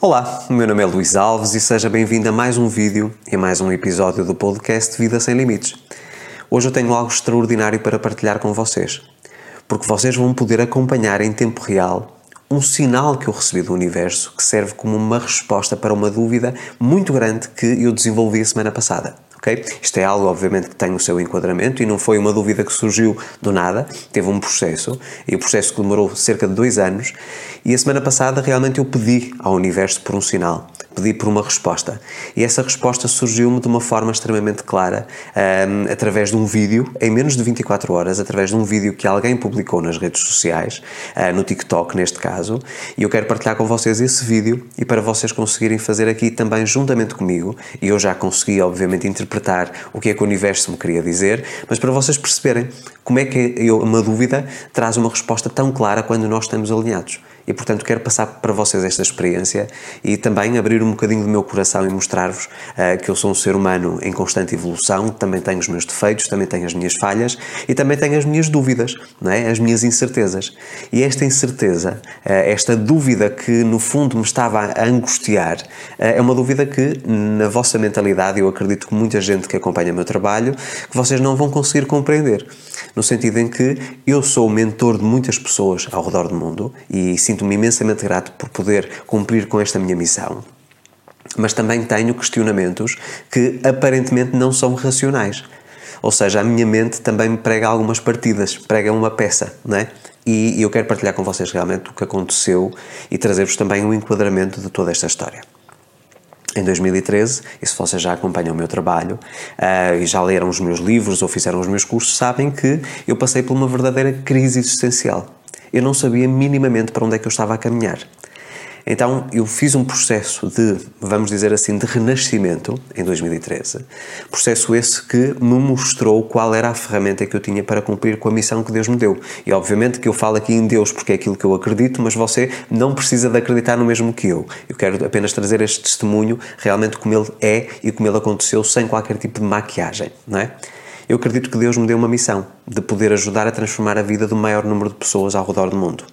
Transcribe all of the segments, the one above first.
Olá, o meu nome é Luís Alves e seja bem-vindo a mais um vídeo e mais um episódio do podcast Vida Sem Limites. Hoje eu tenho algo extraordinário para partilhar com vocês, porque vocês vão poder acompanhar em tempo real um sinal que eu recebi do universo que serve como uma resposta para uma dúvida muito grande que eu desenvolvi a semana passada. Isto é algo, obviamente, que tem o seu enquadramento e não foi uma dúvida que surgiu do nada, teve um processo, e o processo que demorou cerca de dois anos, e a semana passada realmente eu pedi ao universo por um sinal pedi por uma resposta. E essa resposta surgiu-me de uma forma extremamente clara, um, através de um vídeo, em menos de 24 horas, através de um vídeo que alguém publicou nas redes sociais, uh, no TikTok neste caso, e eu quero partilhar com vocês esse vídeo e para vocês conseguirem fazer aqui também juntamente comigo, e eu já consegui, obviamente, interpretar o que é que o universo me queria dizer, mas para vocês perceberem como é que eu, uma dúvida traz uma resposta tão clara quando nós estamos alinhados e, portanto, quero passar para vocês esta experiência e também abrir um bocadinho do meu coração e mostrar-vos uh, que eu sou um ser humano em constante evolução, também tenho os meus defeitos, também tenho as minhas falhas e também tenho as minhas dúvidas, não é? as minhas incertezas. E esta incerteza, uh, esta dúvida que no fundo me estava a angustiar, uh, é uma dúvida que na vossa mentalidade, eu acredito que muita gente que acompanha o meu trabalho, que vocês não vão conseguir compreender. No sentido em que eu sou o mentor de muitas pessoas ao redor do mundo e sinto sinto-me imensamente grato por poder cumprir com esta minha missão. Mas também tenho questionamentos que aparentemente não são racionais. Ou seja, a minha mente também me prega algumas partidas, prega uma peça, não é? E eu quero partilhar com vocês realmente o que aconteceu e trazer-vos também um enquadramento de toda esta história. Em 2013, e se vocês já acompanham o meu trabalho uh, e já leram os meus livros ou fizeram os meus cursos, sabem que eu passei por uma verdadeira crise existencial eu não sabia minimamente para onde é que eu estava a caminhar. Então eu fiz um processo de, vamos dizer assim, de renascimento em 2013. Processo esse que me mostrou qual era a ferramenta que eu tinha para cumprir com a missão que Deus me deu. E obviamente que eu falo aqui em Deus porque é aquilo que eu acredito, mas você não precisa de acreditar no mesmo que eu. Eu quero apenas trazer este testemunho realmente como ele é e como ele aconteceu sem qualquer tipo de maquiagem, não é? Eu acredito que Deus me deu uma missão de poder ajudar a transformar a vida do maior número de pessoas ao redor do mundo.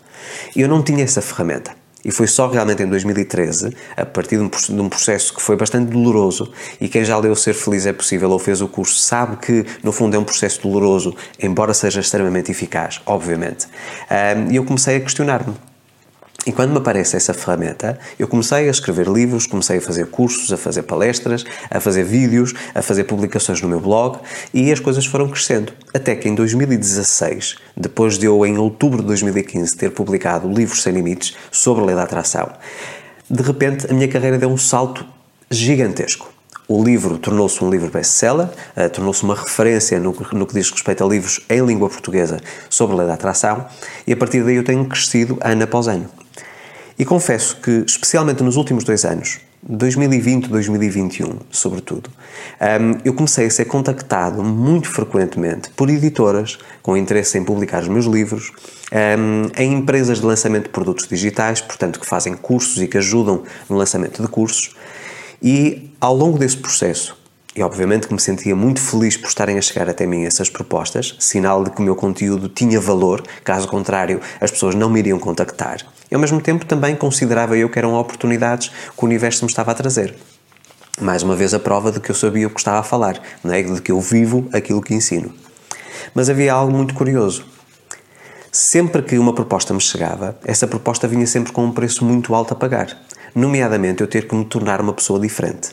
E eu não tinha essa ferramenta. E foi só realmente em 2013, a partir de um processo que foi bastante doloroso, e quem já leu Ser Feliz é Possível ou fez o curso sabe que, no fundo, é um processo doloroso, embora seja extremamente eficaz, obviamente. E eu comecei a questionar-me e quando me aparece essa ferramenta, eu comecei a escrever livros, comecei a fazer cursos, a fazer palestras, a fazer vídeos, a fazer publicações no meu blog e as coisas foram crescendo. Até que em 2016, depois de eu, em outubro de 2015, ter publicado o livro Sem Limites sobre a lei da atração, de repente a minha carreira deu um salto gigantesco. O livro tornou-se um livro best-seller, uh, tornou-se uma referência no, no, que diz respeito a livros em língua portuguesa sobre a lei da atração, e a partir daí eu tenho crescido ano após ano. E confesso que, especialmente nos últimos dois anos, 2020, 2021, sobretudo, um, eu comecei a ser contactado muito frequentemente por editoras com interesse em publicar os meus livros, um, em empresas de lançamento de produtos digitais, portanto, que fazem cursos e que ajudam no lançamento de cursos. E ao longo desse processo, e obviamente que me sentia muito feliz por estarem a chegar até mim essas propostas, sinal de que o meu conteúdo tinha valor, caso contrário, as pessoas não me iriam contactar. E ao mesmo tempo também considerava eu que eram oportunidades que o universo me estava a trazer. Mais uma vez a prova de que eu sabia o que estava a falar, não é? de que eu vivo aquilo que ensino. Mas havia algo muito curioso. Sempre que uma proposta me chegava, essa proposta vinha sempre com um preço muito alto a pagar, nomeadamente eu ter que me tornar uma pessoa diferente.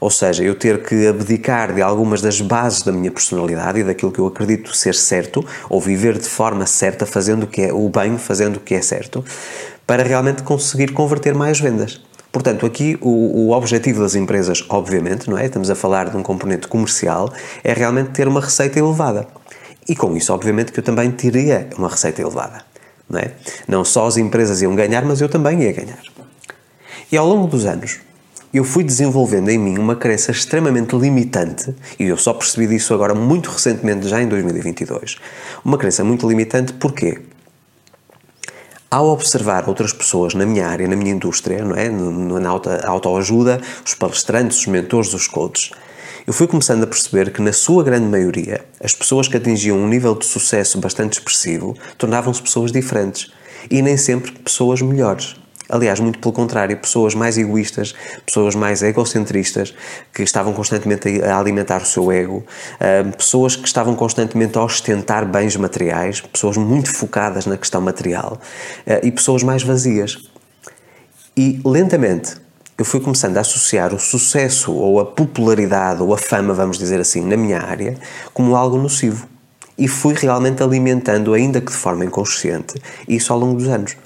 Ou seja, eu ter que abdicar de algumas das bases da minha personalidade e daquilo que eu acredito ser certo, ou viver de forma certa, fazendo o que é o bem, fazendo o que é certo, para realmente conseguir converter mais vendas. Portanto, aqui o, o, objetivo das empresas, obviamente, não é? Estamos a falar de um componente comercial, é realmente ter uma receita elevada. E com isso, obviamente, que eu também teria uma receita elevada. Não, é? não só as empresas iam ganhar, mas eu também ia ganhar. E ao longo dos anos, eu fui desenvolvendo em mim uma crença extremamente limitante, e eu só percebi disso agora muito recentemente, já em 2022. Uma crença muito limitante, porquê? Ao observar outras pessoas na minha área, na minha indústria, não é? na autoajuda, os palestrantes, os mentores, os coaches, eu fui começando a perceber que, na sua grande maioria, as pessoas que atingiam um nível de sucesso bastante expressivo tornavam-se pessoas diferentes e nem sempre pessoas melhores. Aliás, muito pelo contrário, pessoas mais egoístas, pessoas mais egocentristas, que estavam constantemente a alimentar o seu ego, pessoas que estavam constantemente a ostentar bens materiais, pessoas muito focadas na questão material uh, e pessoas mais vazias. E lentamente eu fui começando a associar o sucesso ou a popularidade ou a fama, vamos dizer assim, na minha área, como algo nocivo. E fui realmente alimentando, ainda que de forma inconsciente, isso ao longo dos anos.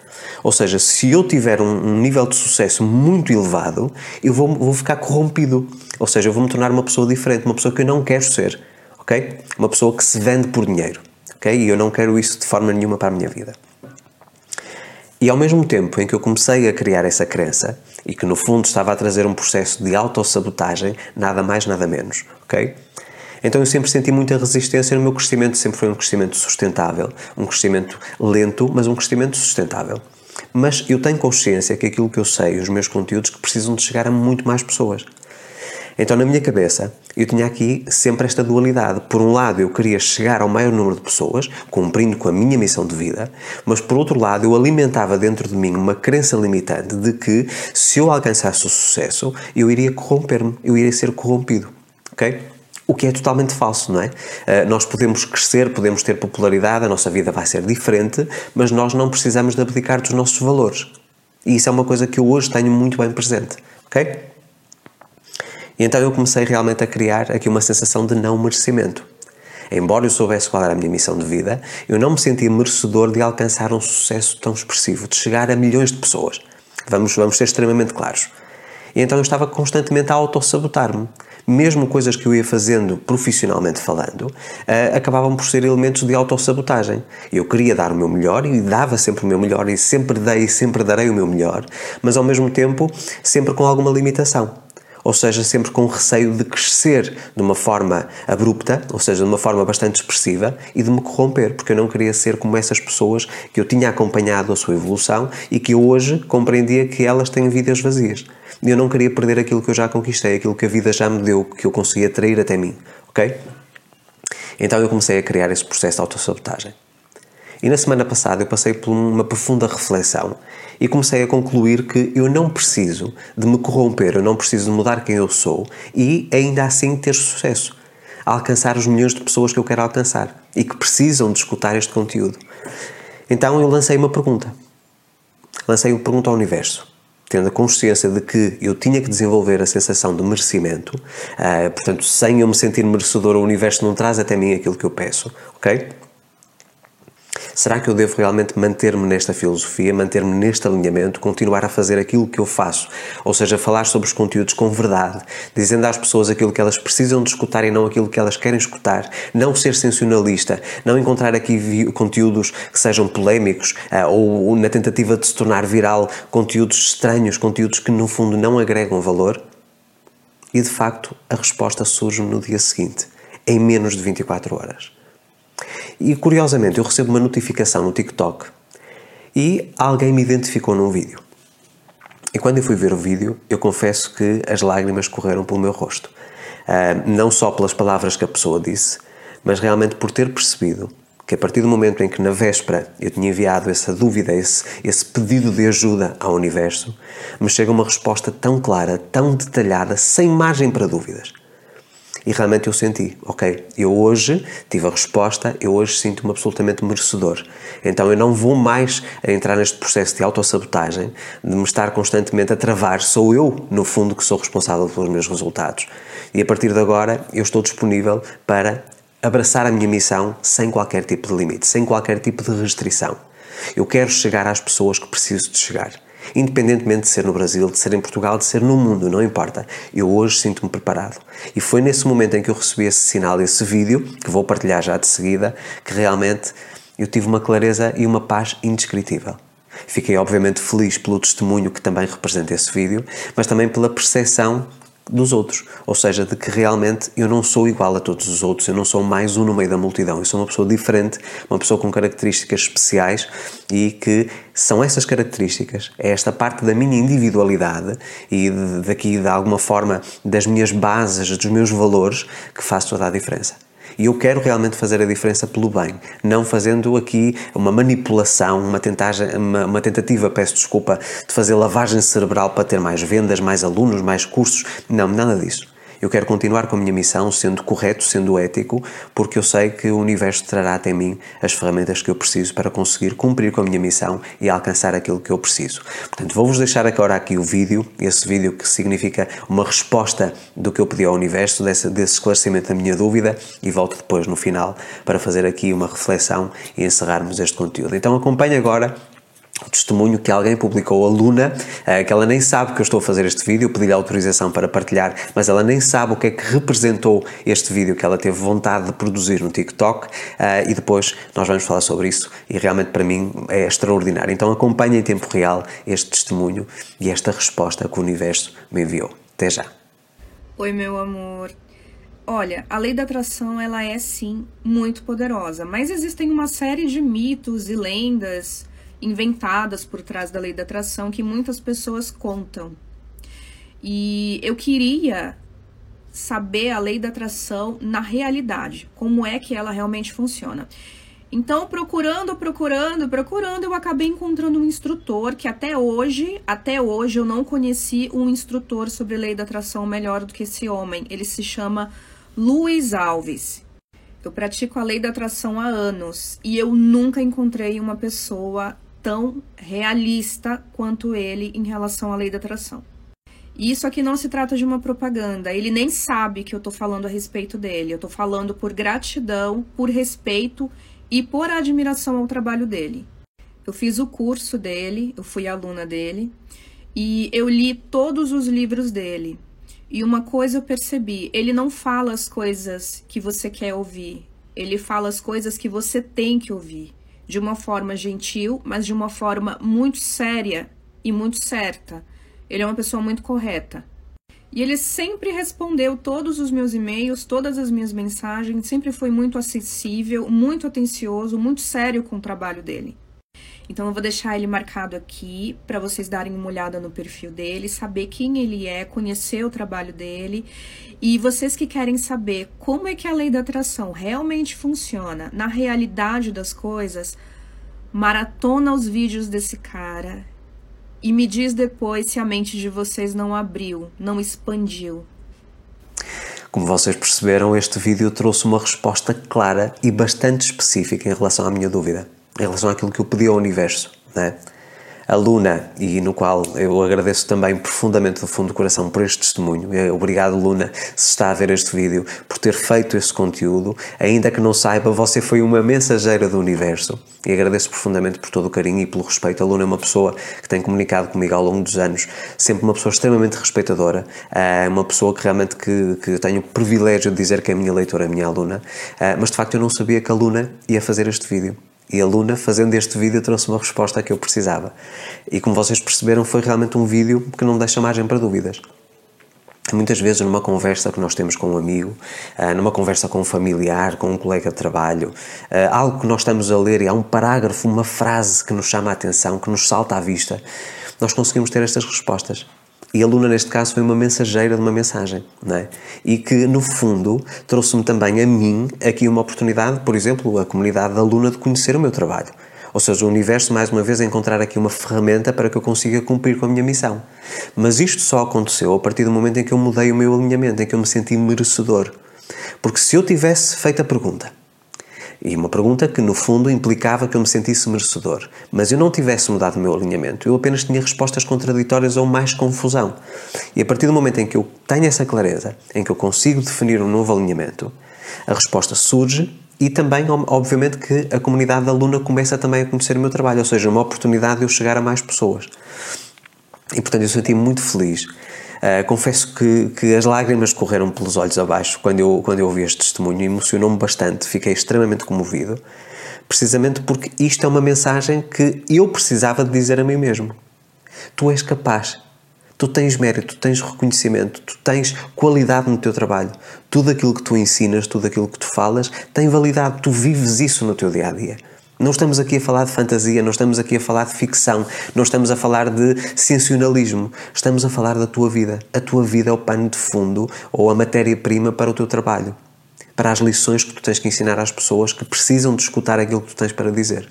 Ou seja, se eu tiver um, um nível de sucesso muito elevado, eu vou, vou ficar corrompido. Ou seja, eu vou me tornar uma pessoa diferente, uma pessoa que eu não quero ser. Ok? Uma pessoa que se vende por dinheiro. Ok? E eu não quero isso de forma nenhuma para a minha vida. E ao mesmo tempo em que eu comecei a criar essa crença, e que no fundo estava a trazer um processo de autossabotagem, nada mais, nada menos, ok? Então eu sempre senti muita resistência no meu crescimento, sempre foi um crescimento sustentável, um crescimento lento, mas um crescimento sustentável. Mas eu tenho consciência que aquilo que eu sei, os meus conteúdos, que precisam de chegar a muito mais pessoas. Então, na minha cabeça, eu tinha aqui sempre esta dualidade. Por um lado, eu queria chegar ao maior número de pessoas, cumprindo com a minha missão de vida, mas por outro lado, eu alimentava dentro de mim uma crença limitante de que se eu alcançasse o sucesso, eu iria corromper-me, eu iria ser corrompido. Ok? O que é totalmente falso, não é? Uh, nós podemos crescer, podemos ter popularidade, a nossa vida vai ser diferente, mas nós não precisamos de abdicar dos nossos valores. E isso é uma coisa que eu hoje tenho muito bem presente, ok? E então eu comecei realmente a criar aqui uma sensação de não merecimento. Embora eu soubesse qual era a minha missão de vida, eu não me sentia merecedor de alcançar um sucesso tão expressivo, de chegar a milhões de pessoas. Vamos, vamos ser extremamente claros. E então eu estava constantemente a autossabotar-me. Mesmo coisas que eu ia fazendo profissionalmente falando, uh, acabavam por ser elementos de autossabotagem. Eu queria dar o meu melhor e dava sempre o meu melhor e sempre dei e sempre darei o meu melhor, mas ao mesmo tempo sempre com alguma limitação ou seja, sempre com receio de crescer de uma forma abrupta, ou seja, de uma forma bastante expressiva e de me corromper, porque eu não queria ser como essas pessoas que eu tinha acompanhado a sua evolução e que hoje compreendia que elas têm vidas vazias. Eu não queria perder aquilo que eu já conquistei, aquilo que a vida já me deu, que eu conseguia atrair até mim, ok? Então eu comecei a criar esse processo de autossabotagem. E na semana passada eu passei por uma profunda reflexão e comecei a concluir que eu não preciso de me corromper, eu não preciso de mudar quem eu sou e ainda assim ter sucesso, alcançar os milhões de pessoas que eu quero alcançar e que precisam de escutar este conteúdo. Então eu lancei uma pergunta. Lancei uma pergunta ao universo tendo a consciência de que eu tinha que desenvolver a sensação de merecimento, uh, portanto, sem eu me sentir merecedor, o universo não traz até mim aquilo que eu peço, ok? Será que eu devo realmente manter-me nesta filosofia, manter-me neste alinhamento, continuar a fazer aquilo que eu faço? Ou seja, falar sobre os conteúdos com verdade, dizendo às pessoas aquilo que elas precisam de escutar e não aquilo que elas querem escutar, não ser sensacionalista, não encontrar aqui conteúdos que sejam polémicos ou, ou na tentativa de se tornar viral conteúdos estranhos, conteúdos que no fundo não agregam valor? E de facto, a resposta surge no dia seguinte, em menos de 24 horas. E curiosamente, eu recebo uma notificação no TikTok e alguém me identificou num vídeo. E quando eu fui ver o vídeo, eu confesso que as lágrimas correram pelo meu rosto. Uh, não só pelas palavras que a pessoa disse, mas realmente por ter percebido que a partir do momento em que na véspera eu tinha enviado essa dúvida, esse, esse pedido de ajuda ao universo, me chega uma resposta tão clara, tão detalhada, sem margem para dúvidas. E realmente eu senti, ok, eu hoje tive a resposta, eu hoje sinto-me absolutamente merecedor. Então eu não vou mais entrar neste processo de autossabotagem, de me estar constantemente a travar. Sou eu, no fundo, que sou responsável pelos meus resultados. E a partir de agora eu estou disponível para abraçar a minha missão sem qualquer tipo de limite, sem qualquer tipo de restrição. Eu quero chegar às pessoas que preciso de chegar. Independentemente de ser no Brasil, de ser em Portugal, de ser no mundo, não importa. Eu hoje sinto-me preparado. E foi nesse momento em que eu recebi esse sinal, esse vídeo, que vou partilhar já de seguida, que realmente eu tive uma clareza e uma paz indescritível. Fiquei obviamente feliz pelo testemunho que também representa esse vídeo, mas também pela percepção dos outros, ou seja, de que realmente eu não sou igual a todos os outros, eu não sou mais um no meio da multidão, eu sou uma pessoa diferente, uma pessoa com características especiais e que são essas características, é esta parte da minha individualidade e daqui de alguma forma das minhas bases, dos meus valores que faz toda a diferença. E eu quero realmente fazer a diferença pelo bem, não fazendo aqui uma manipulação, uma, tentagem, uma, uma tentativa, peço desculpa, de fazer lavagem cerebral para ter mais vendas, mais alunos, mais cursos. Não, nada disso. Eu quero continuar com a minha missão sendo correto, sendo ético, porque eu sei que o universo trará até mim as ferramentas que eu preciso para conseguir cumprir com a minha missão e alcançar aquilo que eu preciso. Portanto, vou-vos deixar agora aqui o vídeo, esse vídeo que significa uma resposta do que eu pedi ao universo, desse, desse esclarecimento da minha dúvida, e volto depois no final para fazer aqui uma reflexão e encerrarmos este conteúdo. Então acompanhe agora o testemunho que alguém publicou, a Luna, eh, que ela nem sabe que eu estou a fazer este vídeo, pedi-lhe autorização para partilhar, mas ela nem sabe o que é que representou este vídeo que ela teve vontade de produzir no TikTok eh, e depois nós vamos falar sobre isso e realmente para mim é extraordinário. Então acompanhe em tempo real este testemunho e esta resposta que o universo me enviou. Até já. Oi, meu amor. Olha, a lei da atração ela é sim muito poderosa, mas existem uma série de mitos e lendas inventadas por trás da lei da atração que muitas pessoas contam. E eu queria saber a lei da atração na realidade, como é que ela realmente funciona. Então, procurando, procurando, procurando, eu acabei encontrando um instrutor que até hoje, até hoje eu não conheci um instrutor sobre lei da atração melhor do que esse homem. Ele se chama Luiz Alves. Eu pratico a lei da atração há anos e eu nunca encontrei uma pessoa tão realista quanto ele em relação à lei da atração. E isso aqui não se trata de uma propaganda. Ele nem sabe que eu tô falando a respeito dele. Eu tô falando por gratidão, por respeito e por admiração ao trabalho dele. Eu fiz o curso dele, eu fui aluna dele e eu li todos os livros dele. E uma coisa eu percebi, ele não fala as coisas que você quer ouvir, ele fala as coisas que você tem que ouvir de uma forma gentil, mas de uma forma muito séria e muito certa. Ele é uma pessoa muito correta. E ele sempre respondeu todos os meus e-mails, todas as minhas mensagens, sempre foi muito acessível, muito atencioso, muito sério com o trabalho dele. Então eu vou deixar ele marcado aqui para vocês darem uma olhada no perfil dele, saber quem ele é, conhecer o trabalho dele. E vocês que querem saber como é que a lei da atração realmente funciona na realidade das coisas, maratona os vídeos desse cara e me diz depois se a mente de vocês não abriu, não expandiu. Como vocês perceberam, este vídeo trouxe uma resposta clara e bastante específica em relação à minha dúvida em relação àquilo que eu pedi ao universo, né? A Luna, e no qual eu agradeço também profundamente do fundo do coração por este testemunho. Obrigado, Luna, se está a ver este vídeo, por ter feito esse conteúdo. Ainda que não saiba, você foi uma mensageira do universo. E agradeço profundamente por todo o carinho e pelo respeito. A Luna é uma pessoa que tem comunicado comigo ao longo dos anos, sempre uma pessoa extremamente respeitadora, é uma pessoa que realmente que, que tenho o privilégio de dizer que é a minha leitora, a minha aluna. Ah, mas de facto eu não sabia que a Luna ia fazer este vídeo. E a Luna, fazendo este vídeo, trouxe uma resposta que eu precisava. E como vocês perceberam, foi realmente um vídeo que não deixa margem para dúvidas. Muitas vezes, numa conversa que nós temos com um amigo, ah, numa conversa com um familiar, com um colega de trabalho, ah, algo que nós estamos a ler e há um parágrafo, uma frase que nos chama a atenção, que nos salta à vista, nós conseguimos ter estas respostas. E a Luna, neste caso, foi uma mensageira de uma mensagem, não é? E que, no fundo, trouxe-me também a mim aqui uma oportunidade, por exemplo, a comunidade da Luna, de conhecer o meu trabalho. Ou seja, o universo, mais uma vez, encontrar aqui uma ferramenta para que eu consiga cumprir com a minha missão. Mas isto só aconteceu a partir do momento em que eu mudei o meu alinhamento, em que eu me senti merecedor. Porque se eu tivesse feito a pergunta, e uma pergunta que, no fundo, implicava que eu me sentisse merecedor. Mas eu não tivesse mudado o meu alinhamento, eu apenas tinha respostas contraditórias ou mais confusão. E a partir do momento em que eu tenho essa clareza, em que eu consigo definir um novo alinhamento, a resposta surge e também, obviamente, que a comunidade da aluna começa também a conhecer o meu trabalho, ou seja, uma oportunidade de eu chegar a mais pessoas. E portanto eu senti muito feliz Uh, confesso que, que as lágrimas correram pelos olhos abaixo quando eu, quando eu ouvi este testemunho, emocionou-me bastante, fiquei extremamente comovido, precisamente porque isto é uma mensagem que eu precisava de dizer a mim mesmo. Tu és capaz, tu tens mérito, tu tens reconhecimento, tu tens qualidade no teu trabalho. Tudo aquilo que tu ensinas, tudo aquilo que tu falas, tem validade, tu vives isso no teu dia a dia. Não estamos aqui a falar de fantasia, não estamos aqui a falar de ficção, não estamos a falar de sensacionalismo, estamos a falar da tua vida. A tua vida é o pano de fundo ou a matéria-prima para o teu trabalho. para as lições que tu tens que ensinar às pessoas que precisam de escutar aquilo que tu tens para dizer.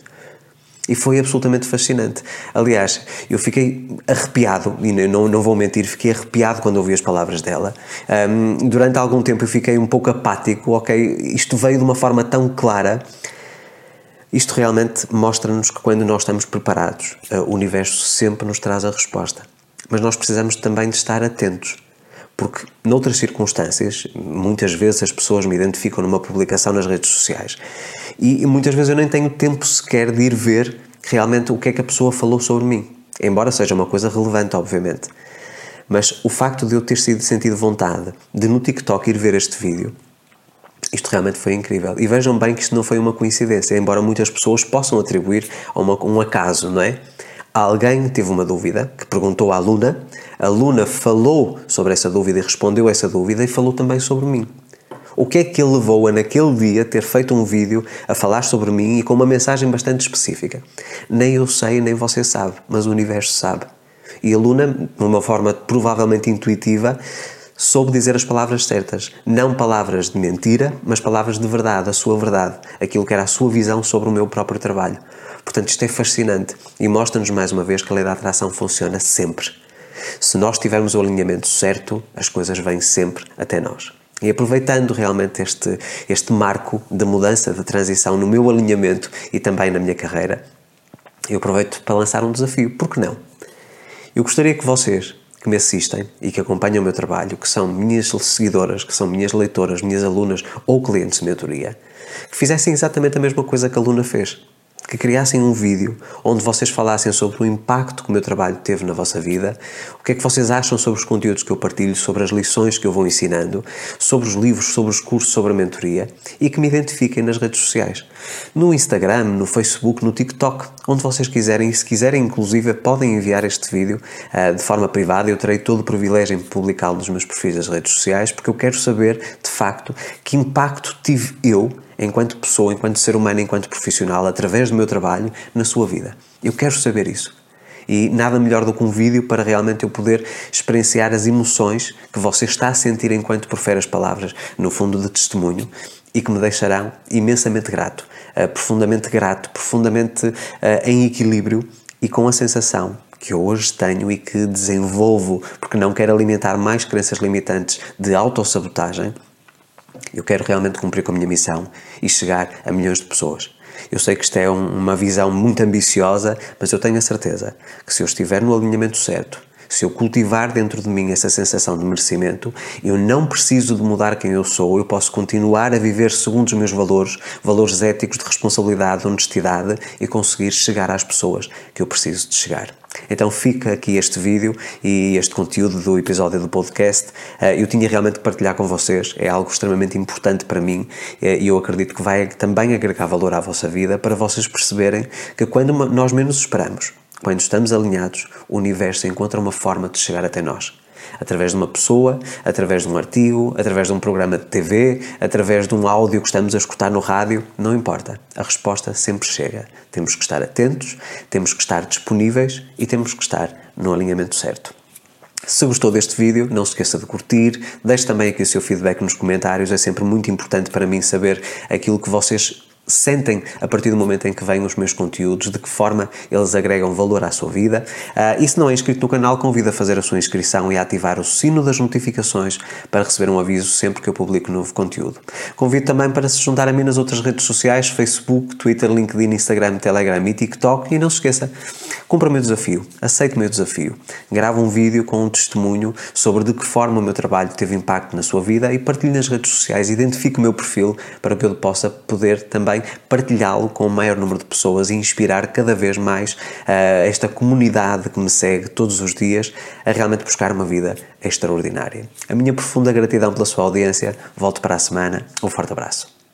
E foi absolutamente fascinante. Aliás, eu fiquei arrepiado, e não, não vou mentir, fiquei arrepiado quando ouvi as palavras dela. Um, durante algum tempo eu fiquei um pouco apático, ok? Isto veio de uma forma tão clara. Isto realmente mostra-nos que quando nós estamos preparados, o universo sempre nos traz a resposta. Mas nós precisamos também de estar atentos porque, noutras circunstâncias, muitas vezes as pessoas me identificam numa publicação nas redes sociais e, muitas vezes eu nem tenho tempo sequer de ir ver realmente o que é que a pessoa falou sobre mim. Embora seja uma coisa relevante, obviamente. Mas o facto de eu ter sido sentido vontade de no TikTok ir ver este vídeo, isto realmente foi incrível. E vejam bem que isto não foi uma coincidência, embora muitas pessoas possam atribuir a uma, um acaso, não é? Alguém teve uma dúvida, que perguntou à Luna, a Luna falou sobre essa dúvida e respondeu a essa dúvida e falou também sobre mim. O que é que ele levou a naquele dia ter feito um vídeo a falar sobre mim e com uma mensagem bastante específica? Nem eu sei, nem você sabe, mas o universo sabe. E a Luna, de uma forma provavelmente intuitiva, soube dizer as palavras certas. Não palavras de mentira, mas palavras de verdade, a sua verdade, aquilo que era a sua visão sobre o meu próprio trabalho. Portanto, isto é fascinante e mostra-nos mais uma vez que a lei da atração funciona sempre. Se nós tivermos o alinhamento certo, as coisas vêm sempre até nós. E aproveitando realmente este, este marco de mudança, de transição no meu alinhamento e também na minha carreira, eu aproveito para lançar um desafio. Por que não? Eu gostaria que vocês que me assistem e que acompanham o meu trabalho, que são minhas seguidoras, que são minhas leitoras, minhas alunas ou clientes de mentoria, que fizessem exatamente a mesma coisa que a aluna fez que criassem um vídeo onde vocês falassem sobre o impacto que o meu trabalho teve na vossa vida, o que é que vocês acham sobre os conteúdos que eu partilho, sobre as lições que eu vou ensinando, sobre os livros, sobre os cursos, sobre a mentoria e que me identifiquem nas redes sociais. No Instagram, no Facebook, no TikTok, onde vocês quiserem e se quiserem, inclusive, podem enviar este vídeo uh, de forma privada. Eu terei todo o privilégio em publicá-lo nos meus perfis das redes sociais porque eu quero saber, de facto, que impacto tive eu enquanto pessoa, enquanto ser humano, enquanto profissional, através do meu trabalho, na sua vida. Eu quero saber isso. E nada melhor do que um vídeo para realmente eu poder experienciar as emoções que você está a sentir enquanto profere as palavras, no fundo de testemunho, e que me deixarão imensamente grato, uh, profundamente grato, profundamente uh, em equilíbrio e com a sensação que eu hoje tenho e que desenvolvo, porque não quero alimentar mais crenças limitantes de autossabotagem, eu quero realmente cumprir com a minha missão e chegar a milhões de pessoas. Eu sei que isto é um, uma visão muito ambiciosa, mas eu tenho a certeza que se eu estiver no alinhamento certo, se eu cultivar dentro de mim essa sensação de merecimento, eu não preciso de mudar quem eu sou, eu posso continuar a viver segundo os meus valores, valores éticos de responsabilidade, de honestidade e conseguir chegar às pessoas que eu preciso de chegar. Então fica aqui este vídeo e este conteúdo do episódio do podcast. Eh, eu tinha realmente que partilhar com vocês, é algo extremamente importante para mim eh, e eu acredito que vai também agregar valor à vossa vida para vocês perceberem que quando nós menos esperamos, quando estamos alinhados, o universo encontra uma forma de chegar até nós. Através de uma pessoa, através de um artigo, através de um programa de TV, através de um áudio que estamos a escutar no rádio, não importa. A resposta sempre chega. Temos que estar atentos, temos que estar disponíveis e temos que estar no alinhamento certo. Se gostou deste vídeo, não se esqueça de curtir, deixe também aqui o seu feedback nos comentários, é sempre muito importante para mim saber aquilo que vocês sentem a partir do momento em que vêm os meus conteúdos, de que forma eles agregam valor à sua vida. Uh, e se não é inscrito no canal, convido a fazer a sua inscrição e a ativar o sino das notificações para receber um aviso sempre que eu publico novo conteúdo. Convido também para se juntar a mim nas outras redes sociais, Facebook, Twitter, LinkedIn, Instagram, Telegram e TikTok. E não se esqueça, cumpra o meu desafio, aceite o meu desafio. Grava um vídeo com um testemunho sobre de que forma o meu trabalho teve impacto na sua vida e partilhe nas redes sociais, identifique o meu perfil para que eu possa poder também também partilhá-lo com o maior número de pessoas e inspirar cada vez mais uh, esta comunidade que me segue todos os dias a realmente buscar uma vida extraordinária. A minha profunda gratidão pela sua audiência. Volto para a semana. Um forte abraço.